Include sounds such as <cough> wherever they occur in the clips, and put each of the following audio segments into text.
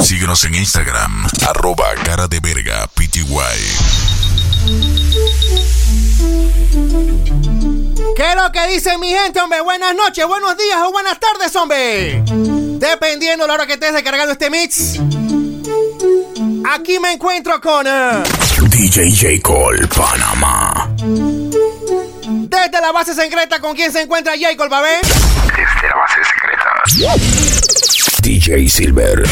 Síguenos en Instagram, arroba cara de verga pty. ¿Qué es lo que dice mi gente, hombre? Buenas noches, buenos días o buenas tardes, hombre. Dependiendo la hora que estés descargando este mix. Aquí me encuentro con eh, DJ J. Cole, Panamá. desde la base secreta con quién se encuentra ¿va a ver? Desde la base secreta. DJ Silver.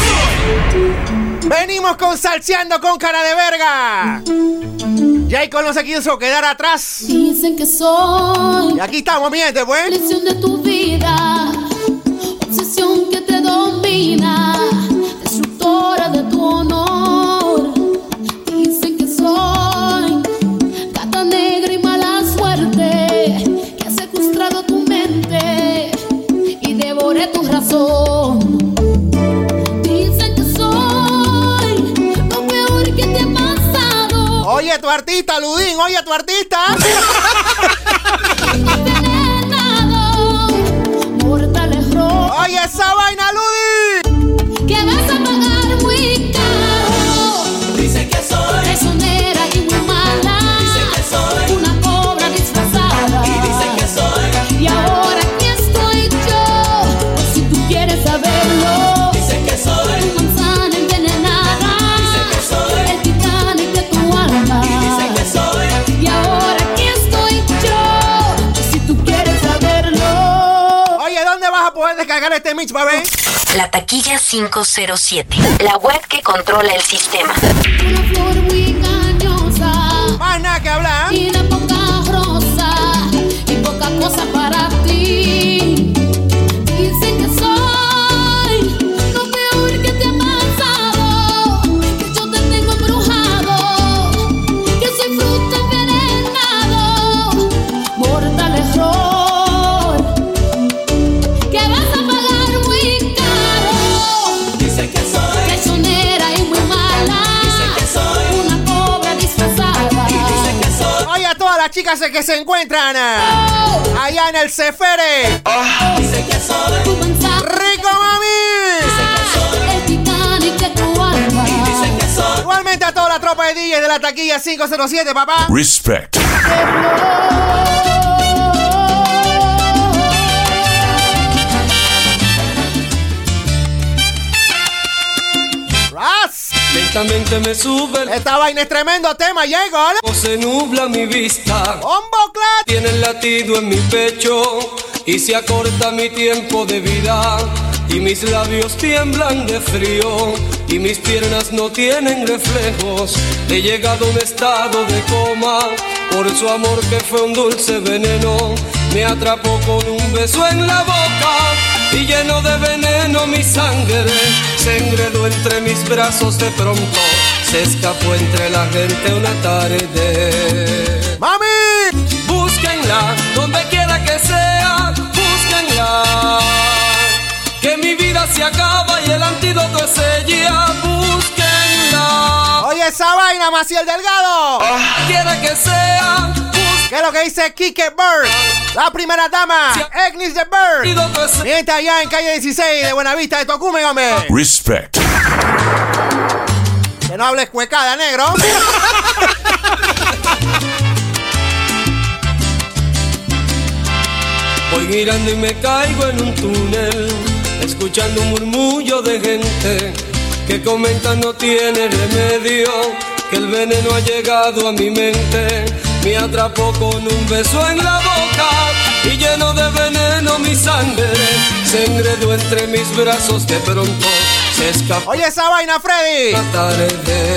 Venimos con Salseando con cara de verga. Jacob no se quiso quedar atrás. Dicen que soy Y aquí estamos, mi gente, pues. de tu vida, obsesión que te domina, tu artista, Ludín, oye, tu artista. <laughs> Oye, esa vaina, ¿dónde vas a poder descargar este mix, ver? La taquilla 507, la web que controla el sistema. Una flor muy engañosa. Más nada que hablar. y de chicas que se encuentran allá en el Cefere. mensaje ¡Rico, mami! Igualmente a toda la tropa de DJs de la taquilla 507, papá. Respect. Lentamente me sube Esta vaina es tremendo tema, llego, ¿vale? o se nubla mi vista. ¡Bombo clat! Tiene el latido en mi pecho y se acorta mi tiempo de vida. Y mis labios tiemblan de frío y mis piernas no tienen reflejos. He llegado a un estado de coma por su amor que fue un dulce veneno. Me atrapó con un beso en la boca y lleno de veneno mi sangre se enredó entre mis brazos de pronto. Se escapó entre la gente una tarde. ¡Mami! Búsquenla donde quiera que sea, búsquenla. Que mi vida se acaba y el antídoto es ella, búsquenla. Oye, esa vaina, Maciel Delgado. Quiera que sea, ¿Qué es lo que dice Kike Bird? La primera dama, Agnes de Bird. Mientras allá en calle 16 de Buenavista de Tocumen, hombre. Respect. Que no hables cuecada, negro. Voy girando y me caigo en un túnel, escuchando un murmullo de gente que comenta no tiene remedio, que el veneno ha llegado a mi mente, me atrapó con un beso en la boca y lleno de veneno mi sangre se enredó entre mis brazos de pronto, se escapó Oye, esa vaina, Freddy.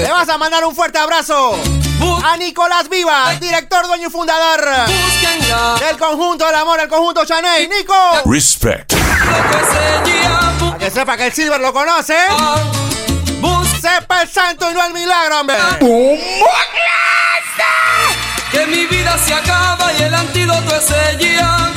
Le vas a mandar un fuerte abrazo a Nicolás Viva, director, dueño y fundador del conjunto del amor, el conjunto Chaney. Nico, Respect. que sepa que el Silver lo conoce. Bus- Sepa el santo y no el milagro, hombre. Que mi vida se acaba y el antídoto es ella,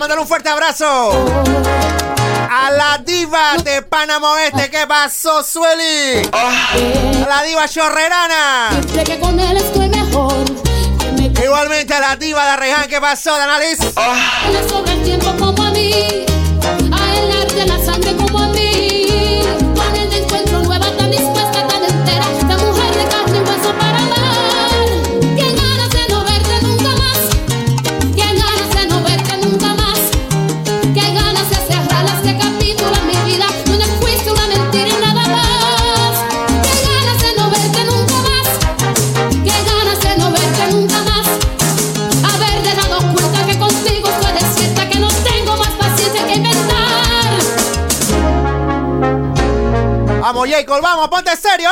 mandar un fuerte abrazo a la diva de Panamá Oeste. ¿Qué pasó, Sueli? A la diva chorrerana. Igualmente a la diva de Reján. ¿Qué pasó, Danalis? Él la sangre. J. Cole, vamos, ponte serio.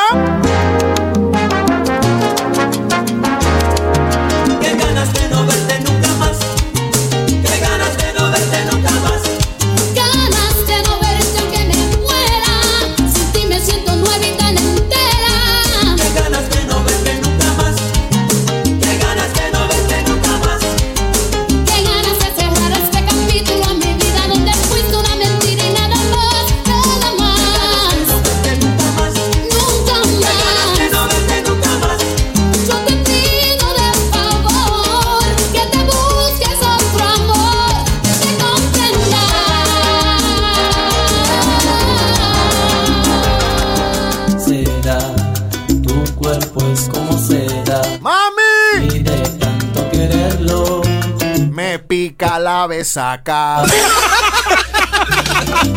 sabes sacar.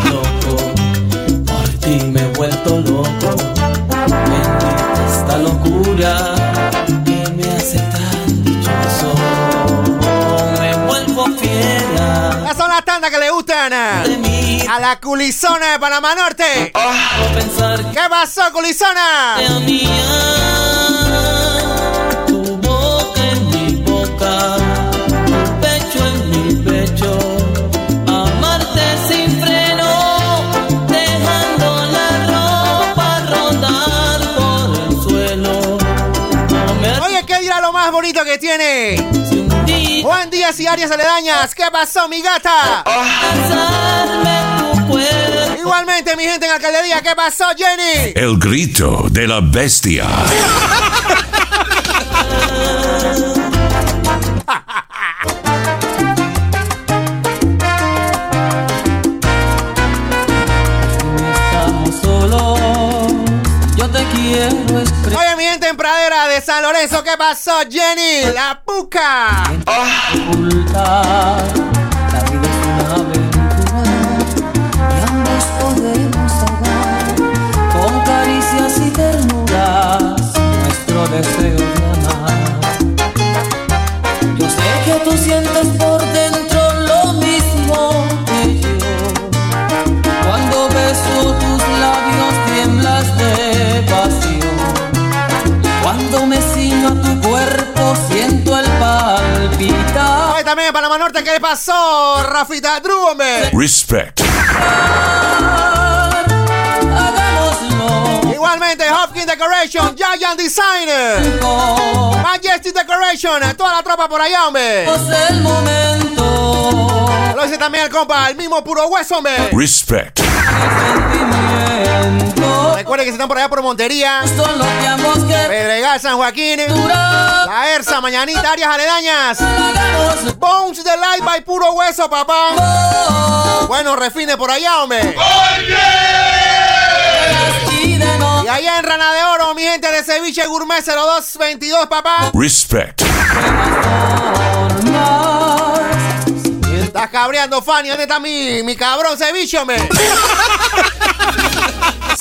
Loco, por ti me he vuelto loco. Bendita esta locura que me hace tan dichoso. Me vuelvo fiera. Estas son las tandas que le gustan a la culizona de Panamá Norte. Oh. ¿Qué pasó, culizona? tiene. Juan Díaz y Arias Aledañas. ¿Qué pasó, mi gata? Igualmente, mi gente en Alcaldía. ¿Qué pasó, Jenny? El grito de la bestia. <laughs> San Lorenzo, ¿qué pasó, Jenny? La puca. Deseo de amar. Yo sé que tú También en Panamá Norte, ¿qué le pasó, Rafita? Drúbame. Respect. Igualmente, Hopkins Decoration, Giant Designer, Majesty Decoration, toda la tropa por allá, hombre. el momento. Lo dice también el compa, el mismo puro hueso, hombre. Respect. Recuerden que si están por allá por Montería, Pedregal, San Joaquín, La Erza, Mañanita, Arias Aledañas, Bones de Light by Puro Hueso, papá. Bueno, refine por allá, hombre. Y allá en Rana de Oro, mi gente de Ceviche Gourmet 0222, papá. Respect. Estás cabreando, Fanny. ¿Dónde está mi, mi cabrón ceviche, hombre? <laughs>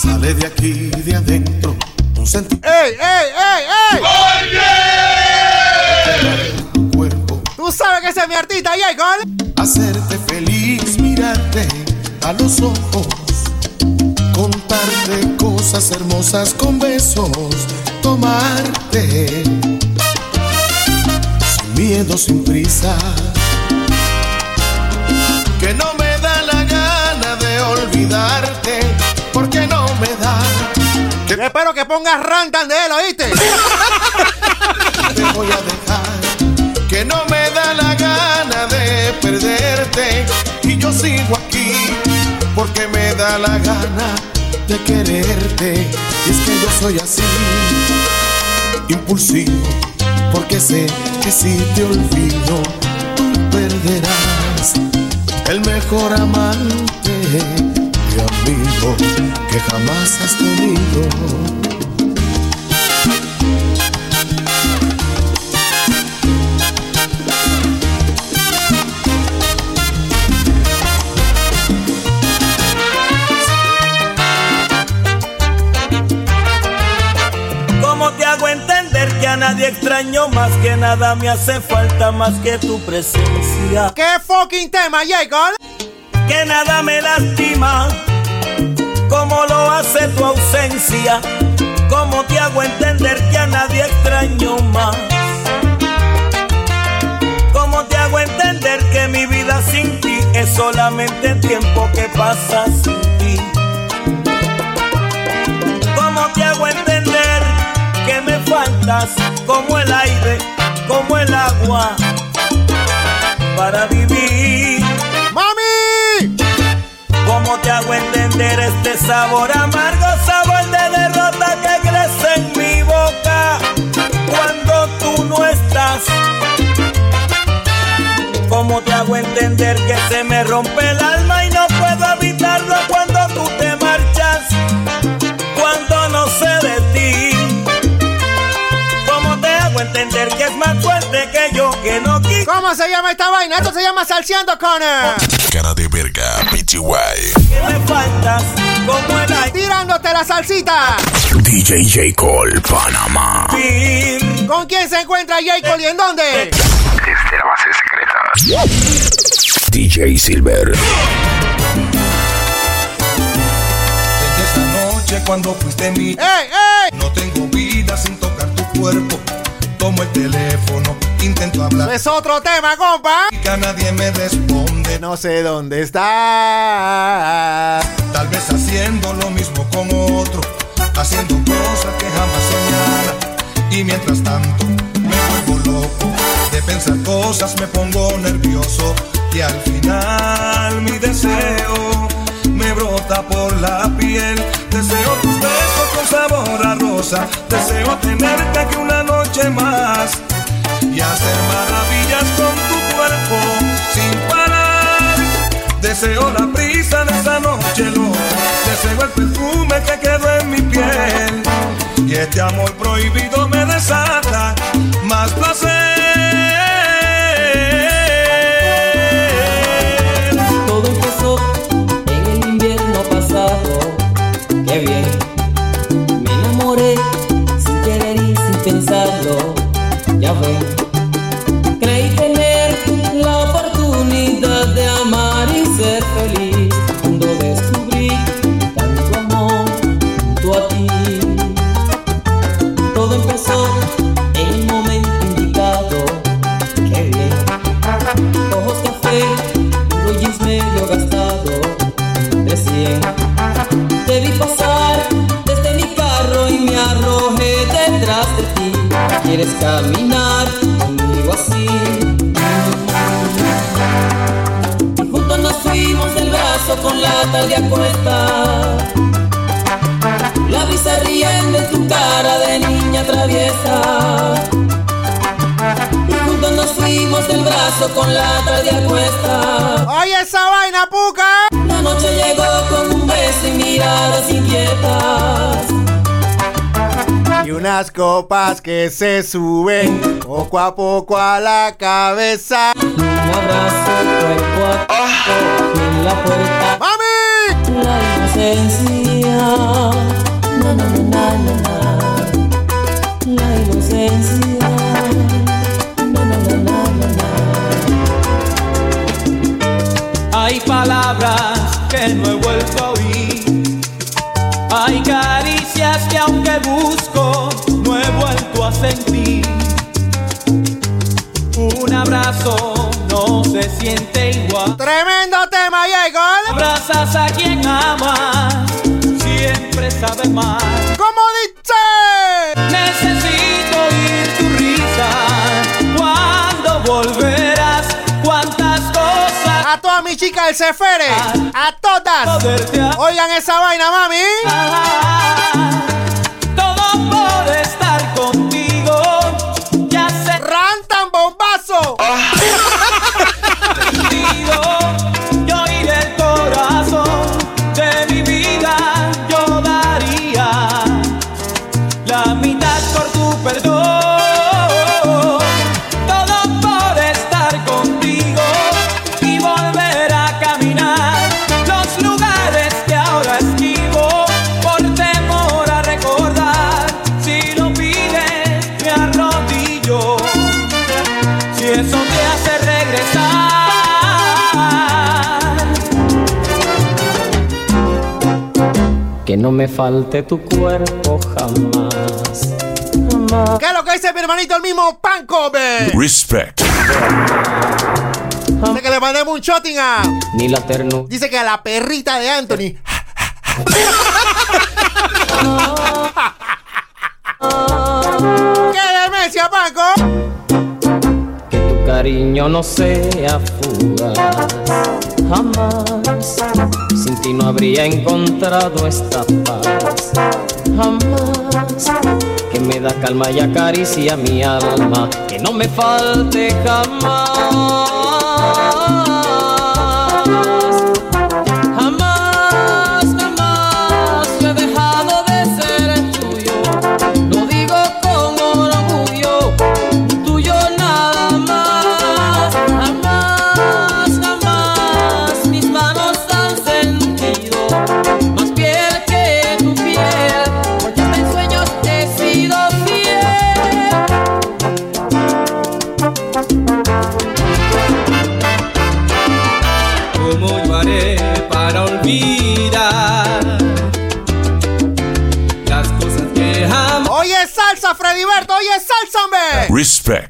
Sale de aquí, de adentro, un ¡Ey, ey, ey, ey! tu cuerpo. Tú sabes que ese es mi artista, Jacob. Hacerte feliz, mirarte a los ojos. Contarte cosas hermosas con besos. Tomarte. Sin miedo, sin prisa. Que no me da la gana de olvidarte. Yo espero que pongas rantan de él, ¿oíste? te voy a dejar. Que no me da la gana de perderte. Y yo sigo aquí porque me da la gana de quererte. Y es que yo soy así, impulsivo. Porque sé que si te olvido, tú perderás el mejor amante y amigo que jamás has tenido. ¿Cómo te hago entender que a nadie extraño más que nada me hace falta más que tu presencia? ¿Qué fucking tema, Jacob? Que nada me lastima como lo hace tu ausencia. ¿Cómo te hago entender que a nadie extraño más? ¿Cómo te hago entender que mi vida sin ti es solamente tiempo que pasa sin ti? ¿Cómo te hago entender que me faltas como el aire, como el agua para vivir? ¿Cómo te hago entender este sabor amargo, sabor de derrota que crece en mi boca cuando tú no estás? ¿Cómo te hago entender que se me rompe el alma y no puedo evitarlo más fuerte que yo que no quito? ¿Cómo se llama esta vaina? Esto se llama Salseando Connor. Cara de verga, PTY. Que me faltas como el aire. Tirándote la salsita. DJ J. Cole, Panamá. ¿Con quién se encuentra Jacob y en dónde? Desde la base secreta. DJ Silver. Desde esa noche cuando fuiste mi ¡Ey, ey! No tengo vida sin tocar tu cuerpo. Tomo el teléfono, intento hablar. Es otro tema, compa. Y que nadie me responde. No sé dónde está. Tal vez haciendo lo mismo con otro. Haciendo cosas que jamás soñara. Y mientras tanto me vuelvo loco. De pensar cosas me pongo nervioso. Y al final mi deseo me brota por la piel. Deseo tus besos con sabor a rosa. Deseo tenerte aquí una noche Y hacer maravillas con tu cuerpo sin parar. Deseo la brisa de esa noche loca. Deseo el perfume que quedó en mi piel. Y este amor prohibido me desata más placer. Ser feliz. que se suben poco a poco a la cabeza. Un abrazo cuerpo a cuerpo, ah. en la puerta. siente igual. Tremendo tema, llegó. ¿eh? Abrazas a quien amas, siempre sabes más. ¿Cómo dice? Necesito oír tu risa cuando volverás. Cuántas cosas. A todas mis chicas del Cefere, a todas. Oigan esa vaina, mami. no me falte tu cuerpo jamás. ¿Qué es lo que dice mi hermanito el mismo Pankobe? Respect. Dice que le mandemos un shotting a. Ni la ternura. Dice que a la perrita de Anthony. <laughs> ¡Qué demencia, Paco! Que tu cariño no sea fugaz. Jamás. Sin ti no habría encontrado esta paz. Jamás que me da calma y acaricia mi alma. Que no me falte jamás. respect.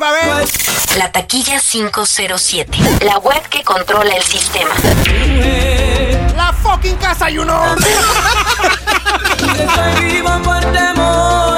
va a ver. La taquilla 507. La web que controla el sistema. La fucking casa, you know. <laughs>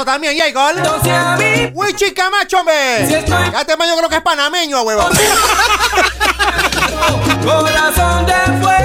artistazo también. Entonces a mí, Wichi Camacho, hombre. Ya este maño creo que es panameño, huevón. corazón de fuego.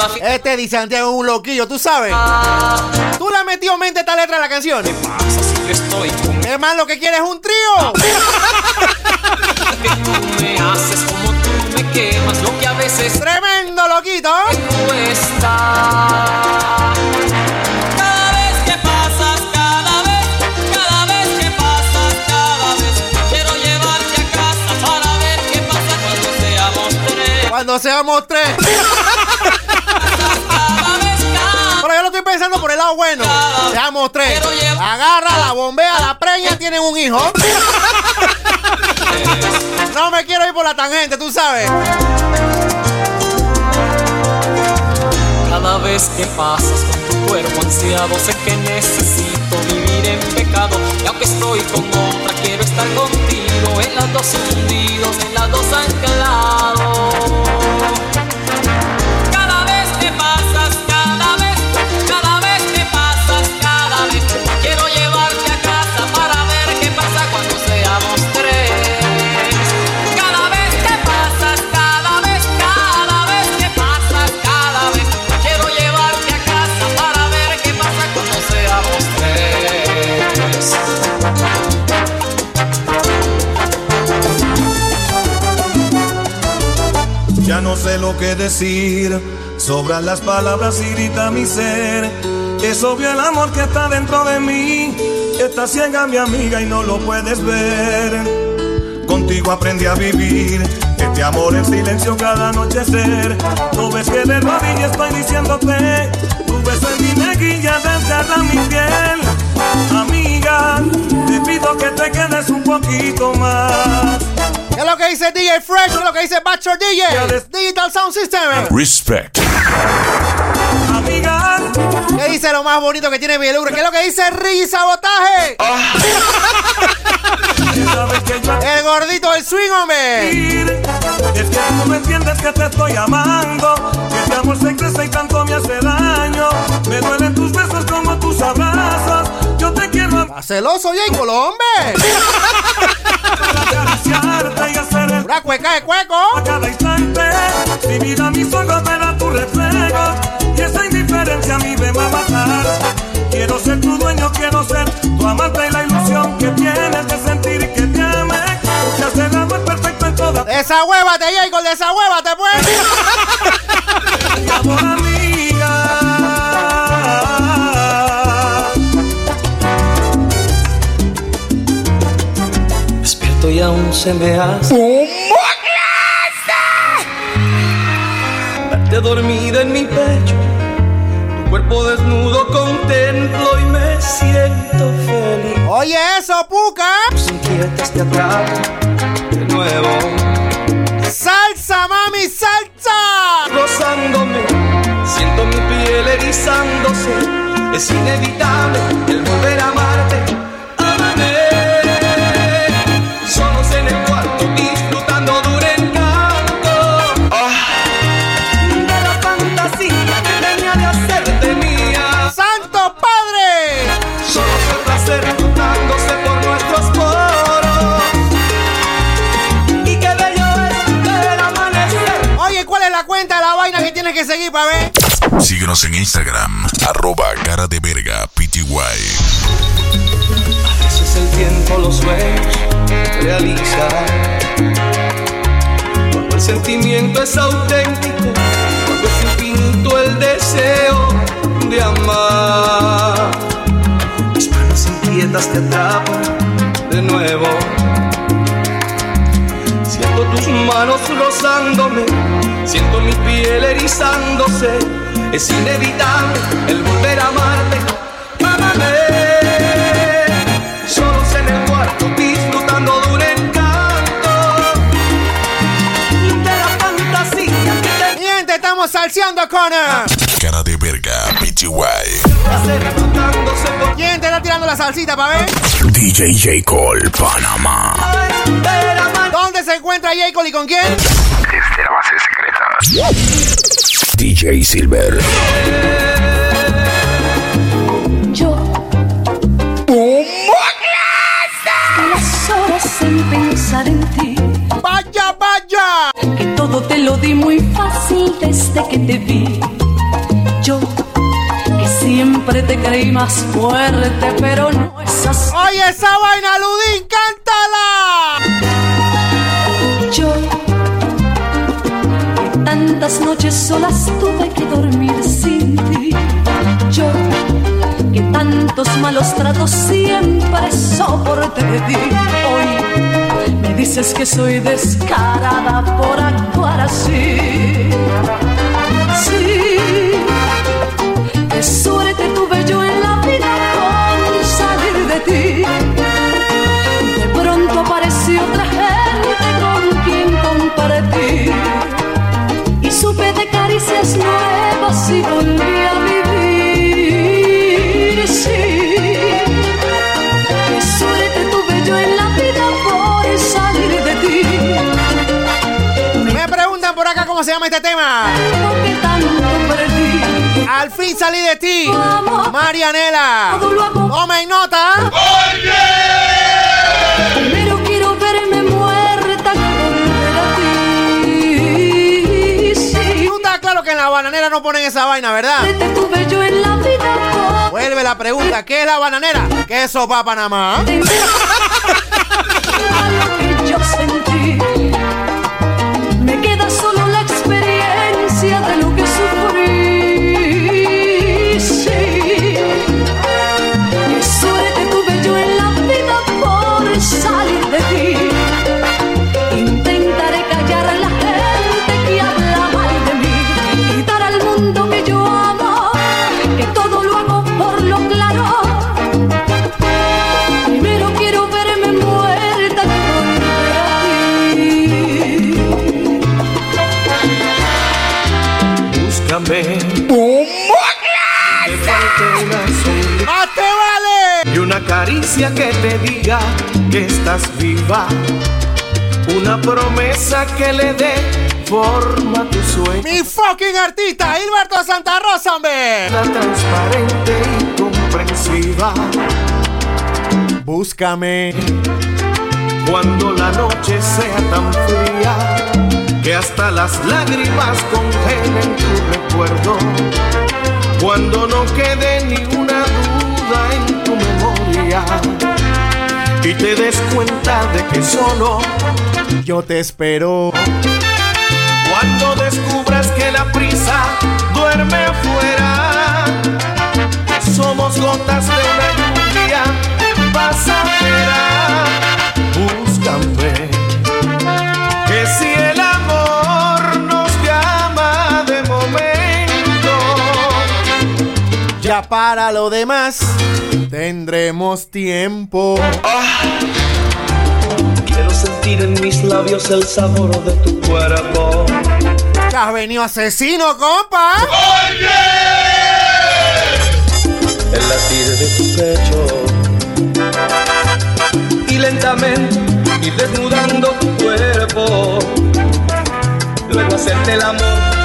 La fiesta Este dice Santiago es un loquillo, tú sabes. Tú le has metido mente esta letra a la canción. pasa si yo estoy con man lo que quiere es un trío. que <laughs> tú me haces como tú me quemas, lo que a veces Tremendo loquito. cuesta. Cada vez que pasas, cada vez, cada vez que pasas, cada vez quiero llevarte a casa para ver qué pasa cuando seamos tres. Cuando seamos tres. <laughs> Pero yo lo estoy pensando por el lado bueno. Seamos tres. Agarra, la bombea, la preña, tienen un hijo. <laughs> No me quiero ir por la tangente, tú sabes. Cada vez que pasas con tu cuerpo ansiado, sé que necesito vivir en pecado. Y aunque estoy con otra, quiero estar contigo en las dos hundidos, en las dos anclados. No sé lo que decir, sobran las palabras y grita mi ser. Es obvio el amor que está dentro de mí, está ciega mi amiga y no lo puedes ver. Contigo aprendí a vivir, este amor en silencio cada anochecer. No ves que de rodillas estoy diciéndote, tu beso en mi mejilla desgarra mi piel. Amiga, te pido que te quedes un poquito más. ¿Qué es lo que dice DJ Fresh? ¿Qué es lo que dice Bachelor DJ? Digital Sound System. Respect. Amiga, ¿Qué dice lo más bonito que tiene Bielure? ¿Qué es lo que dice Ricky Sabotaje? yo El gordito del swing, hombre. Es que tú no entiendes que te estoy amando. Que este amor se crece y tanto me hace daño. Me duelen celoso, hacer el Una cueca de cueco. a cada instante. Si mira mis ojos, verá tu reflejo. Y esa indiferencia a mí me va a matar. Quiero ser tu dueño, quiero ser tu amante y la ilusión que tienes de sentir que te ame. Que hace el amor perfecto en toda Desahuévate, Jacob, desahuévate, pues. <laughs> Se me hace Verte dormida en mi pecho, tu cuerpo desnudo contemplo y me siento feliz. Oye, eso, Puca. Tus inquietas te atrapo de nuevo, Salsa, mami, salsa. rozándome. Siento mi piel erizándose. Es inevitable el volver a amarte. Seguir para ver? Síguenos en Instagram, arroba cara de verga pty. A veces el tiempo los sueños realiza. Cuando el sentimiento es auténtico, cuando es infinito el deseo de amar. Mis manos inquietas te atrapan de nuevo. Siento tus manos rozándome, siento mi piel erizándose. Es inevitable el volver a amarte. Ámame. Solos en el cuarto disfrutando de un encanto. De la fantasía que te Mi gente, estamos salseando con. eh, Cara de verga, PGY. ¿Quién te está tirando la salsita, pa' ver? DJ J. Cole, Panamá. ¿Dónde se encuentra J. Cole y con quién? Desde la base. DJ Silver. Yo las horas en pensar en ti ¡Vaya, vaya! que todo te lo di muy fácil desde que te vi. Yo que siempre te creí más fuerte, pero no es así. ¡Oye esa vaina, Ludín! Tantas noches solas tuve que dormir sin ti. Yo que tantos malos tratos siempre soporté de ti. Hoy me dices que soy descarada por actuar así. Sí, qué suerte tuve yo en la vida con salir de ti. Cómo se llama este tema. Al fin salí de ti. Marianela. Tomen nota. Primero quiero verme muerta ti. Tú estás claro que en la bananera no ponen esa vaina, ¿verdad? te tuve yo en la vida por Vuelve la pregunta, ¿qué es la bananera? Queso pa' Panamá. <laughs> que te diga que estás viva. Una promesa que le dé forma a tu sueño. Mi fucking artista, Hilberto Santa Rosa, hombre. transparente y comprensiva. Búscame. Cuando la noche sea tan fría que hasta las lágrimas congelen tu recuerdo. Cuando no quede ni una y te des cuenta de que solo Yo te espero. cuando descubras que la prisa duerme afuera, que somos gotas de una lluvia pasajera. Búscame, que si el amor nos llama de momento, Ya para lo demás, tendremos tiempo. quiero sentir en mis labios el sabor de tu cuerpo. ¿Que has venido asesino, compa? el latir de tu pecho y lentamente ir desnudando tu cuerpo. Luego hacerte el amor,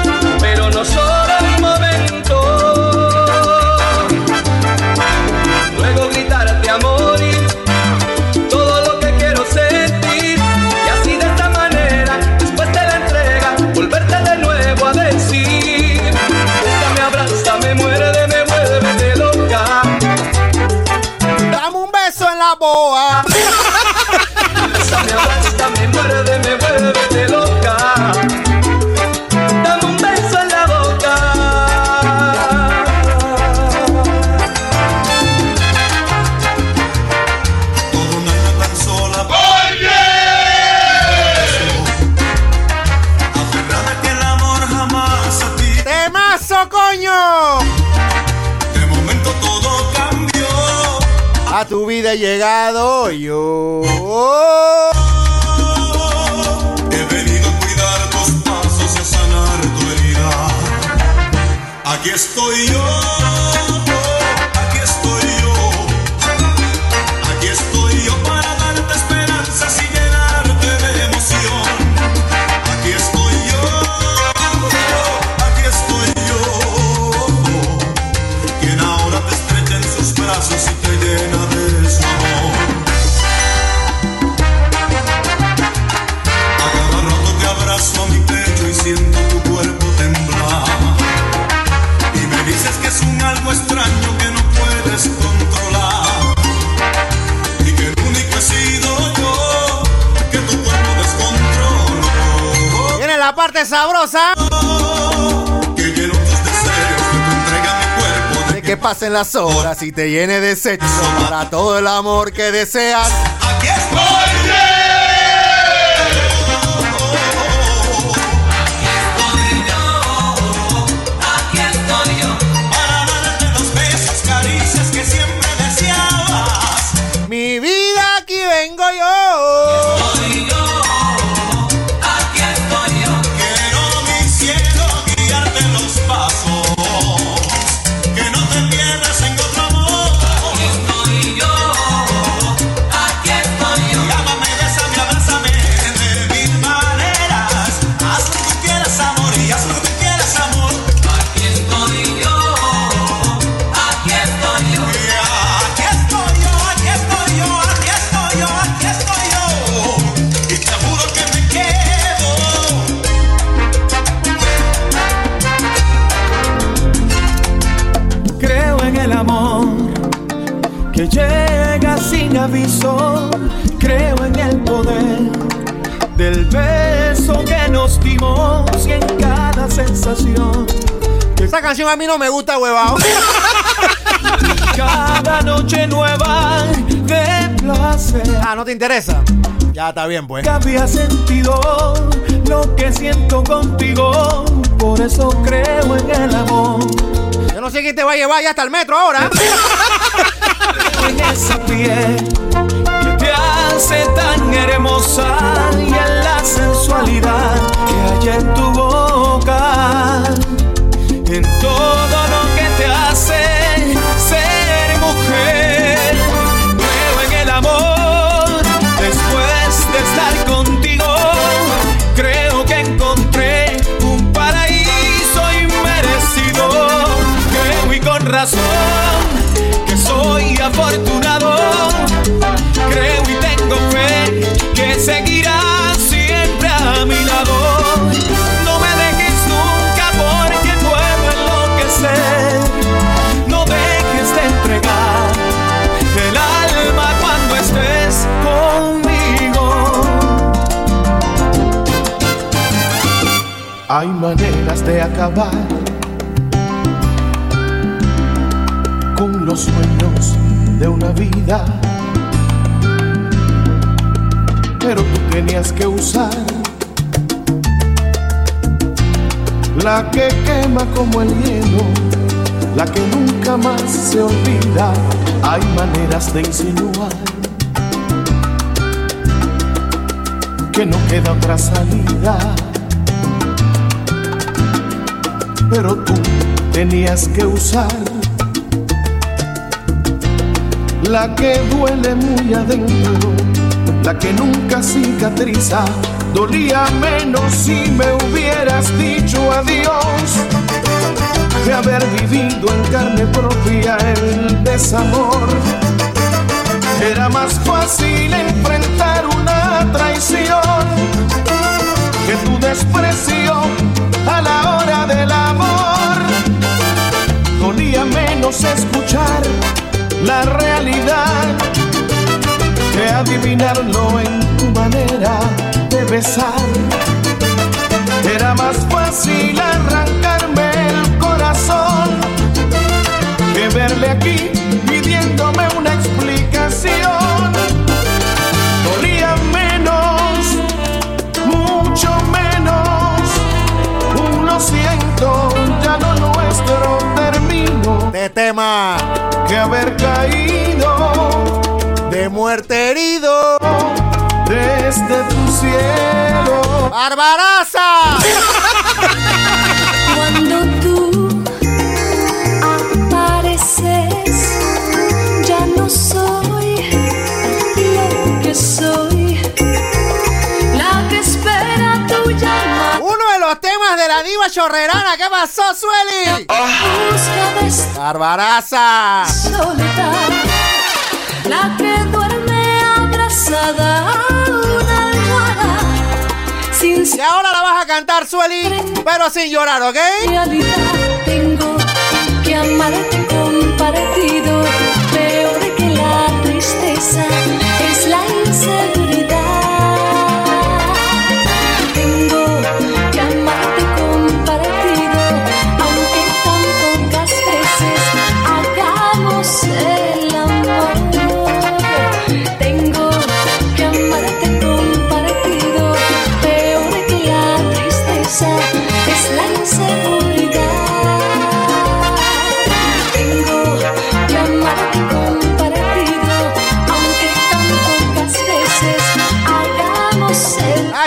llegado yo. He venido a cuidar tus pasos a sanar tu herida. Aquí estoy yo. Sabrosa. Que lleno tus deseos, que tu entrega mi cuerpo. De que pasen las horas y te llene de sexo para todo el amor que deseas. Esta canción a mí no me gusta, huevado. <laughs> Cada noche nueva de placer. Ah, ¿no te interesa? Ya está bien, pues. Que había sentido lo que siento contigo. Por eso creo en el amor. Yo no sé quién te va a llevar ya hasta el metro ahora. <laughs> en esa piel que te hace tan hermosa y en la sensualidad que hay en tu boca, en todo lo que te hace ser mujer. Creo en el amor después de estar contigo. Creo que encontré un paraíso inmerecido. Creo y con razón que soy afortunado. Creo y tengo fe que seguirás Hay maneras de acabar con los sueños de una vida. Pero tú tenías que usar la que quema como el hielo, la que nunca más se olvida. Hay maneras de insinuar que no queda otra salida. Pero tú tenías que usar la que duele muy adentro, la que nunca cicatriza. Dolía menos si me hubieras dicho adiós de haber vivido en carne propia el desamor. Era más fácil enfrentar una traición que tu desprecio a la hora del amor. Dolía menos escuchar la realidad que adivinarlo en tu manera de besar. Era más fácil arrancarme de tema que haber caído de muerte herido desde tu cielo. ¡Barbaraza! <laughs> la chorrerana. ¿Qué pasó, Sueli? Esta ¡Barbaraza! soledad, la que duerme abrazada a una almohada, sin Y ahora la vas a cantar, Sueli, pero sin llorar, ¿ok? realidad. Tengo que amarte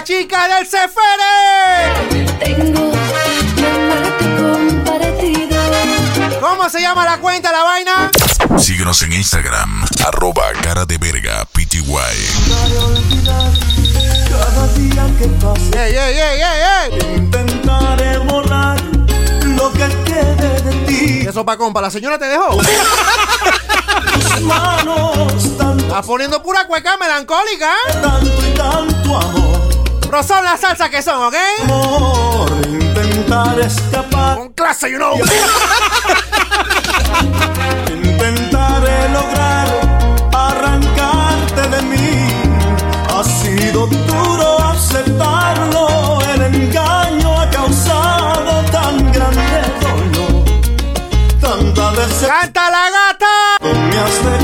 chica del Cefere! Tengo. ¿Cómo se llama la cuenta, la vaina? Síguenos en Instagram, arroba cara de verga pty. Cada día que pasa ¡Ey, ey, ey, ey, ey! intentaré borrar lo que quede de ti. Eso pa' compa, la señora te dejó. <laughs> Tus manos, tanto, Estás poniendo pura cueca melancólica. tanto y tanto amor. Pero son las salsas que son, ¿ok? Amor, intentar escapar. Con clase, you know. <laughs> Intentaré lograr arrancarte de mí. Ha sido duro aceptarlo. El engaño ha causado tan grande dolor. Tanta decepción. ¡Canta la gata! Me has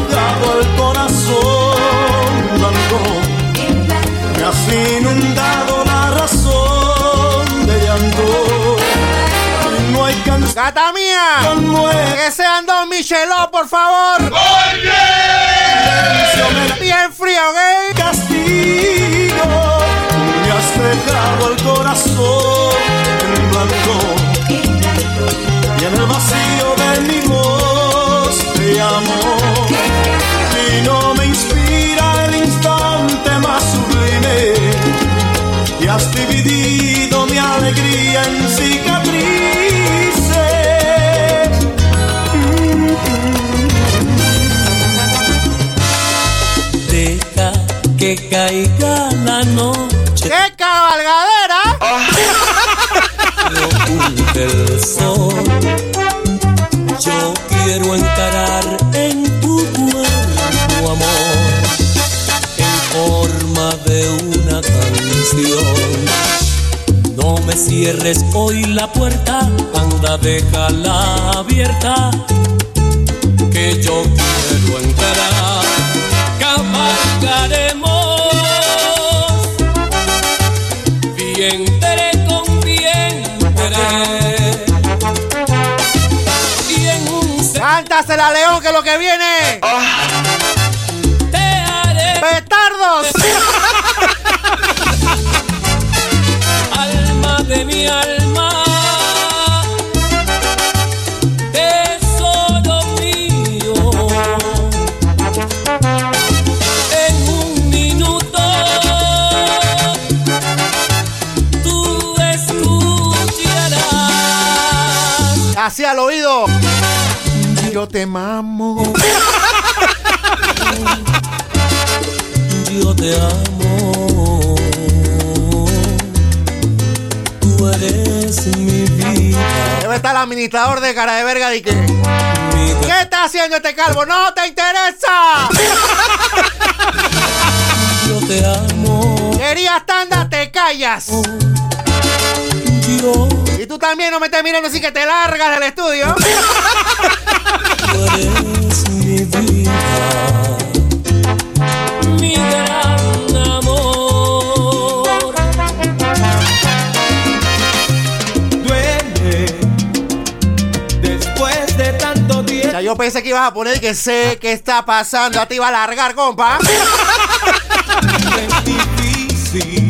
¡Gata mía! Que sean dos Michelot, por favor. Bien frío, ¿ok? castigo. Me has dejado el corazón en blanco. Y en el vacío de mi voz te llamo. Y no me inspira el instante más sublime. Y has dividido mi alegría en cicatrices. Que caiga la noche, ¡Qué cabalgadera! oculte el sol. Yo quiero encarar en tu cuerpo, amor, en forma de una canción. No me cierres hoy la puerta, anda, déjala abierta, que yo quiero encarar. Que viene! te haré ¡Petardos! alma de mi alma. Tesoro mío. En un minuto tú escucharás. Así al oído. Yo te mamo. Yo te amo. Tú eres mi vida. Debe estar el administrador de cara de verga de que. ¿Qué está haciendo este calvo? ¡No te interesa! yo te amo. Querías tanda, te callas. Yo, Y tú también no me estés mirando así que te largas del estudio. <laughs> yo pensé que ibas a poner que sé qué está pasando. Ya te iba a largar, compa. <laughs>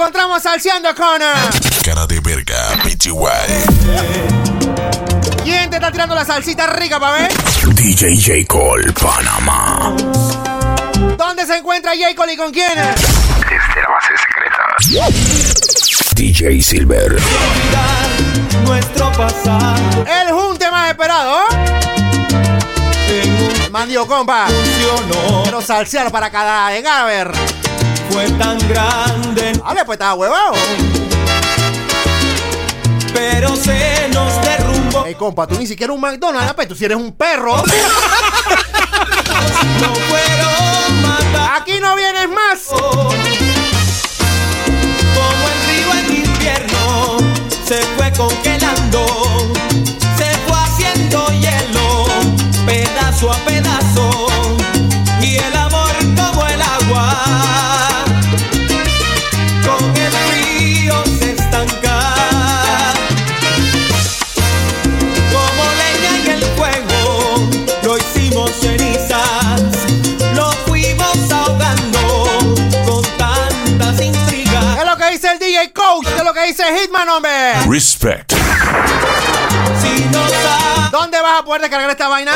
encontramos salseando con. eh, Cara de verga, PGY. ¿Quién te está tirando la salsita rica, pa' ver? DJ J. Cole, Panamá. ¿Dónde se encuentra J. Cole y con quién? Desde la base secreta. DJ Silver. Nuestro pasado El junte más esperado, Mandio, compa. funcionó. Quiero salsear para cada en a ver. Fue tan grande, Vale, pues estaba huevado. pero se nos derrumbó. Ey, compa, tú ni siquiera un McDonald's, pues tú si eres un perro. <laughs> No fueron matar. Aquí no vienes más. Como el río en invierno se fue congelando, se fue haciendo hielo, pedazo a pedazo, DJ Coach, es lo que dice Hitman, hombre. Respect. Si ¿Dónde vas a poder descargar esta vaina?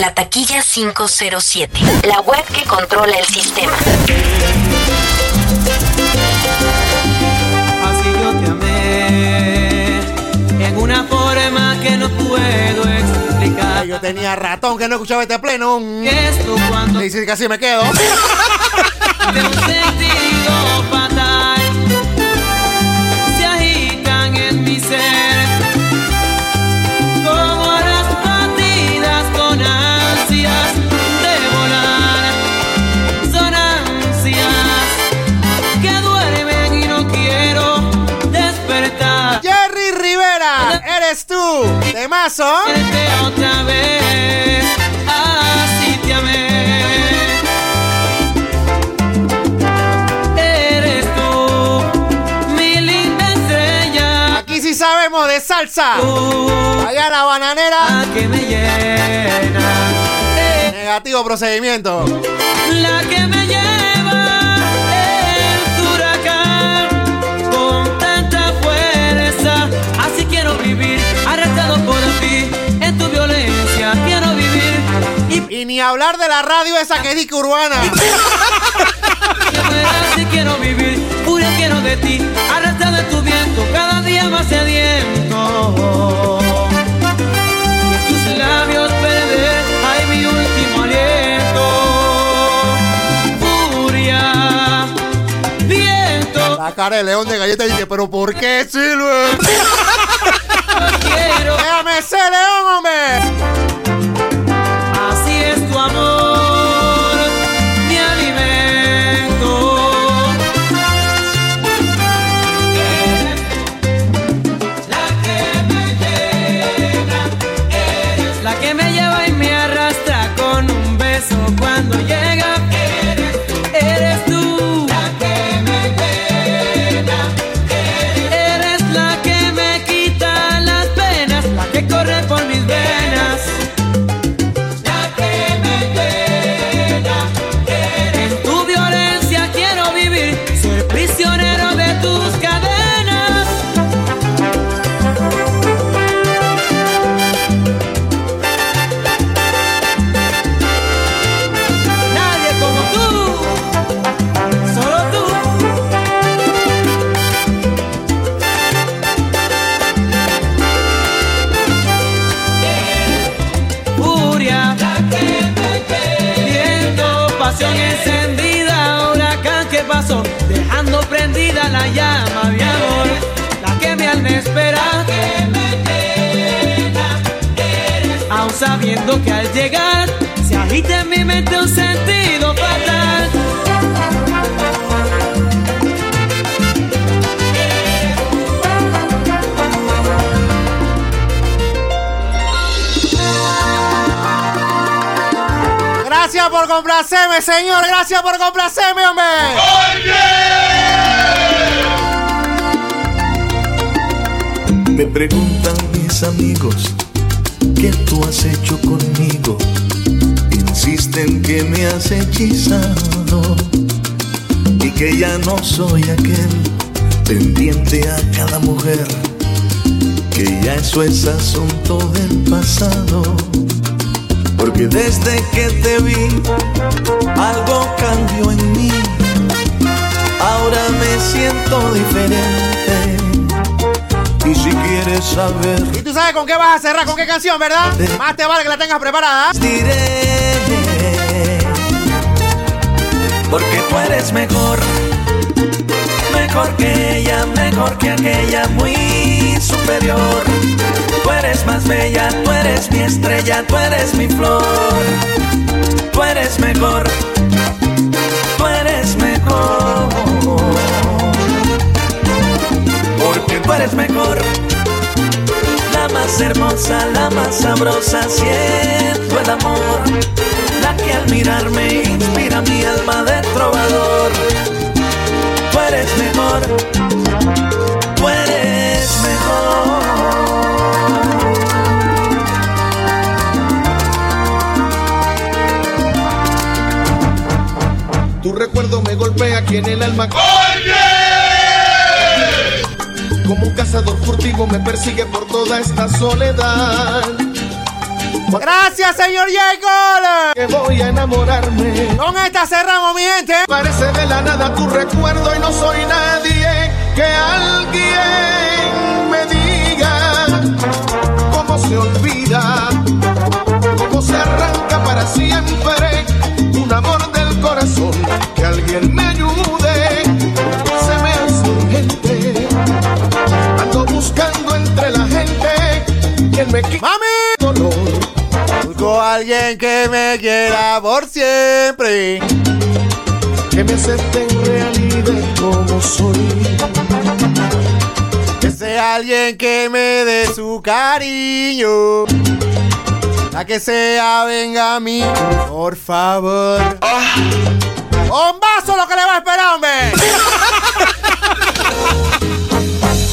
La taquilla 507. La web que controla el sistema. Así yo te amé en una forma que no puedo explicar. Ay, yo tenía ratón que no escuchaba este pleno. Esto cuando dice que así me quedo. <laughs> de un sentido fatal eres tú. De mazo. Verte otra vez así te amé Eres tú, mi linda estrella. Aquí sí sabemos de salsa. Allá la bananera. que me llena. Negativo procedimiento. La que me lleva arrastrado por ti. En tu violencia quiero vivir. Y Y ni hablar de la radio esa que dice urbana. <laughs> si quiero vivir, furia quiero de ti, arrastrado en tu viento, cada día más sediento. Y en tus labios perder, ay mi último aliento. Furia, viento, La cara de león de galleta dice, pero ¿por qué, Silver? <laughs> quiero. Déjame ser león, hombre. Gracias por complacerme, hombre. Me preguntan mis amigos, ¿qué tú has hecho conmigo? Insisten que me has hechizado y que ya no soy aquel pendiente a cada mujer, que ya eso es asunto del pasado. Porque desde que te vi, algo cambió en mí. Ahora me siento diferente. Y si quieres saber, Y tú sabes con qué vas a cerrar, con qué canción, ¿verdad? Más te vale que la tengas preparada. diré. Porque tú eres mejor. Mejor que ella, mejor que aquella, muy superior. Tú eres más bella, tú eres mi estrella, tú eres mi flor. Tú eres mejor. Tú eres mejor. Porque tú eres mejor. La más hermosa, la más sabrosa, siento el amor. La que al mirarme inspira mi alma de trovador. Tú eres mejor, Tu recuerdo me golpea aquí en el alma. Como un cazador furtivo me persigue por toda esta soledad. Gracias, señor Jacob. Que voy a enamorarme. Con esta cerramos, mi gente. Parece de la nada tu recuerdo y no soy nadie. Que alguien me diga cómo se olvida, cómo se arranca para siempre un amor quien me quite dolor. Busco a alguien que me quiera por siempre. Que me acepte en realidad como soy. Que sea alguien que me dé su cariño. La que sea, venga a mí, por favor. ¡Bombazo lo que le va a esperar, hombre! <laughs>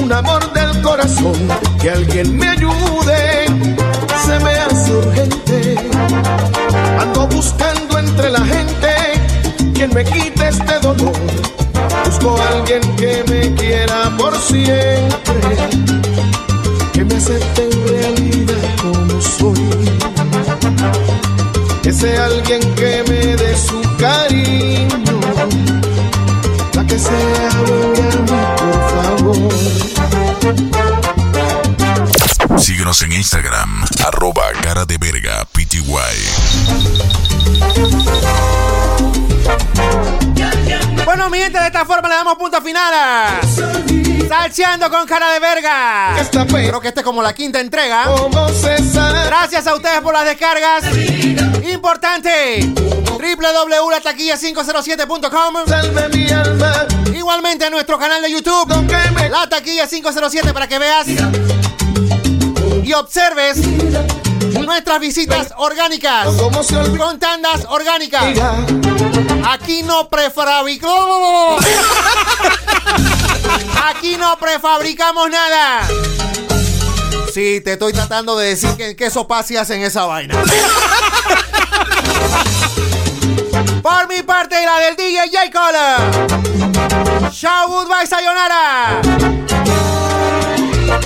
un amor del corazón. Que alguien me ayude, se me hace urgente. Ando buscando entre la gente quien me quite este dolor. Busco a alguien que me quiera por siempre, que me acepte en realidad como soy. Ese alguien que me dé su cariño, la que sea buena Síguenos en Instagram, arroba cara de verga pty. Bueno, mi gente, de esta forma le damos punto final a Salseando con cara de verga. Creo que esta es como la quinta entrega. Gracias a ustedes por las descargas. Importante. www.lataquilla507.com Igualmente a nuestro canal de YouTube. La Taquilla 507 para que veas y observes nuestras visitas orgánicas con tandas orgánicas. Aquí no prefabricamos. <laughs> Aquí no prefabricamos nada. Sí, te estoy tratando de decir que, que sopa si hacen esa vaina. <laughs> Por mi parte y la del DJ J. Cole. Chao, goodbye, sayonara.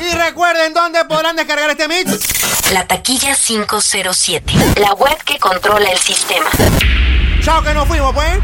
Y recuerden dónde podrán descargar este mix. La taquilla 507. La web que controla el sistema. Chao, que nos fuimos, pues.